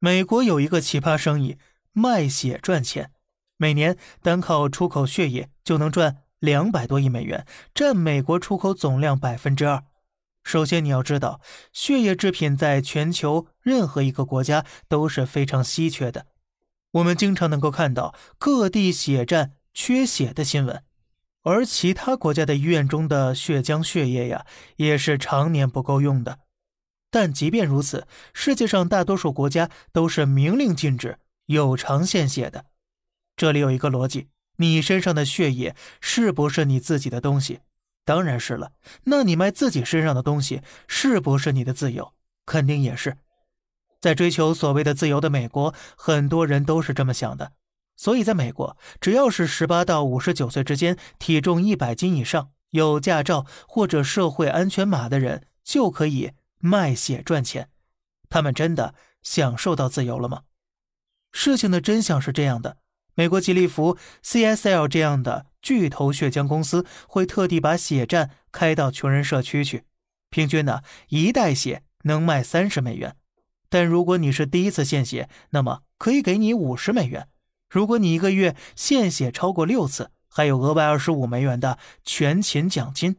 美国有一个奇葩生意，卖血赚钱，每年单靠出口血液就能赚两百多亿美元，占美国出口总量百分之二。首先你要知道，血液制品在全球任何一个国家都是非常稀缺的。我们经常能够看到各地血站缺血的新闻，而其他国家的医院中的血浆血液呀，也是常年不够用的。但即便如此，世界上大多数国家都是明令禁止有偿献血的。这里有一个逻辑：你身上的血液是不是你自己的东西？当然是了。那你卖自己身上的东西是不是你的自由？肯定也是。在追求所谓的自由的美国，很多人都是这么想的。所以，在美国，只要是十八到五十九岁之间，体重一百斤以上，有驾照或者社会安全码的人，就可以。卖血赚钱，他们真的享受到自由了吗？事情的真相是这样的：美国吉利福、CSL 这样的巨头血浆公司会特地把血站开到穷人社区去，平均呢一袋血能卖三十美元。但如果你是第一次献血，那么可以给你五十美元；如果你一个月献血超过六次，还有额外二十五美元的全勤奖金。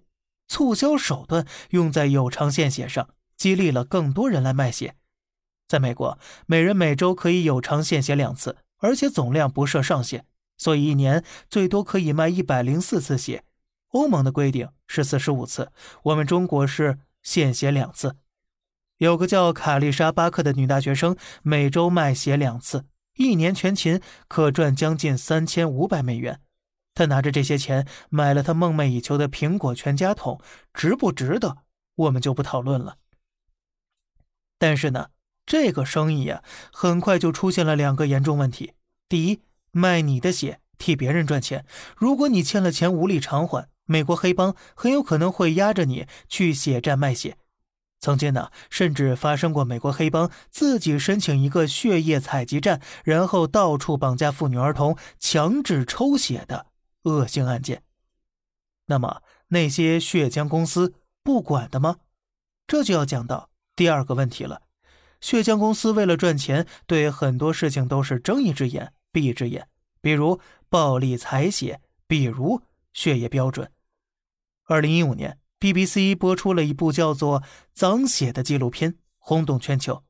促销手段用在有偿献血上。激励了更多人来卖血。在美国，每人每周可以有偿献血两次，而且总量不设上限，所以一年最多可以卖一百零四次血。欧盟的规定是四十五次，我们中国是献血两次。有个叫卡丽莎·巴克的女大学生，每周卖血两次，一年全勤可赚将近三千五百美元。她拿着这些钱买了她梦寐以求的苹果全家桶，值不值得？我们就不讨论了。但是呢，这个生意呀，很快就出现了两个严重问题。第一，卖你的血替别人赚钱，如果你欠了钱无力偿还，美国黑帮很有可能会压着你去血站卖血。曾经呢，甚至发生过美国黑帮自己申请一个血液采集站，然后到处绑架妇女儿童，强制抽血的恶性案件。那么那些血浆公司不管的吗？这就要讲到。第二个问题了，血浆公司为了赚钱，对很多事情都是睁一只眼闭一只眼，比如暴力采血，比如血液标准。二零一五年，BBC 播出了一部叫做《脏血》的纪录片，轰动全球。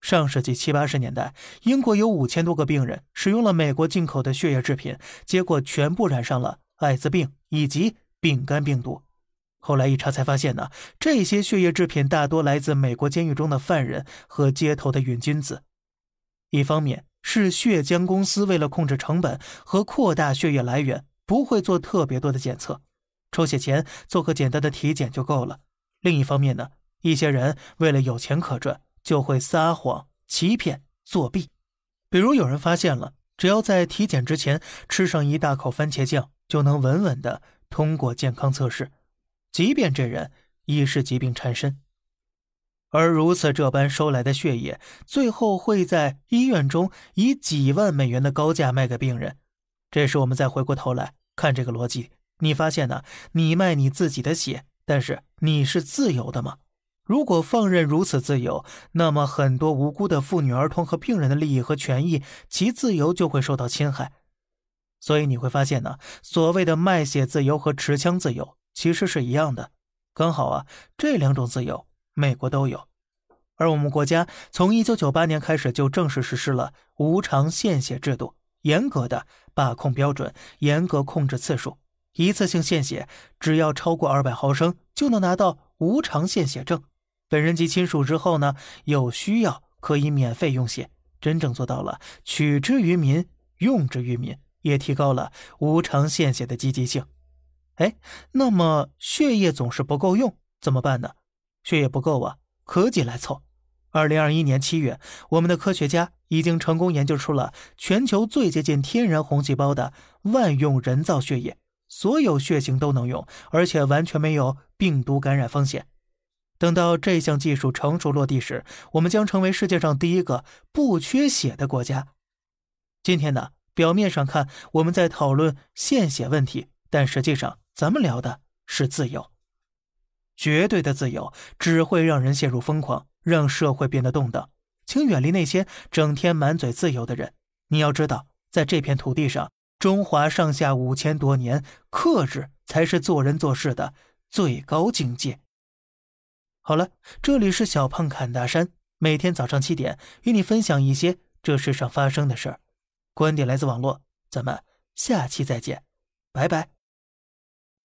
上世纪七八十年代，英国有五千多个病人使用了美国进口的血液制品，结果全部染上了艾滋病以及丙肝病毒。后来一查才发现呢，这些血液制品大多来自美国监狱中的犯人和街头的瘾君子。一方面是血浆公司为了控制成本和扩大血液来源，不会做特别多的检测，抽血前做个简单的体检就够了。另一方面呢，一些人为了有钱可赚，就会撒谎、欺骗、作弊。比如有人发现了，只要在体检之前吃上一大口番茄酱，就能稳稳的通过健康测试。即便这人已是疾病缠身，而如此这般收来的血液，最后会在医院中以几万美元的高价卖给病人。这时，我们再回过头来看这个逻辑，你发现呢？你卖你自己的血，但是你是自由的吗？如果放任如此自由，那么很多无辜的妇女、儿童和病人的利益和权益，其自由就会受到侵害。所以你会发现呢，所谓的卖血自由和持枪自由。其实是一样的，刚好啊，这两种自由美国都有，而我们国家从一九九八年开始就正式实施了无偿献血制度，严格的把控标准，严格控制次数，一次性献血只要超过二百毫升就能拿到无偿献血证，本人及亲属之后呢，有需要可以免费用血，真正做到了取之于民，用之于民，也提高了无偿献血的积极性。哎，那么血液总是不够用，怎么办呢？血液不够啊，科技来凑。二零二一年七月，我们的科学家已经成功研究出了全球最接近天然红细胞的万用人造血液，所有血型都能用，而且完全没有病毒感染风险。等到这项技术成熟落地时，我们将成为世界上第一个不缺血的国家。今天呢，表面上看我们在讨论献血问题，但实际上。咱们聊的是自由，绝对的自由只会让人陷入疯狂，让社会变得动荡。请远离那些整天满嘴自由的人。你要知道，在这片土地上，中华上下五千多年，克制才是做人做事的最高境界。好了，这里是小胖侃大山，每天早上七点与你分享一些这世上发生的事儿。观点来自网络，咱们下期再见，拜拜。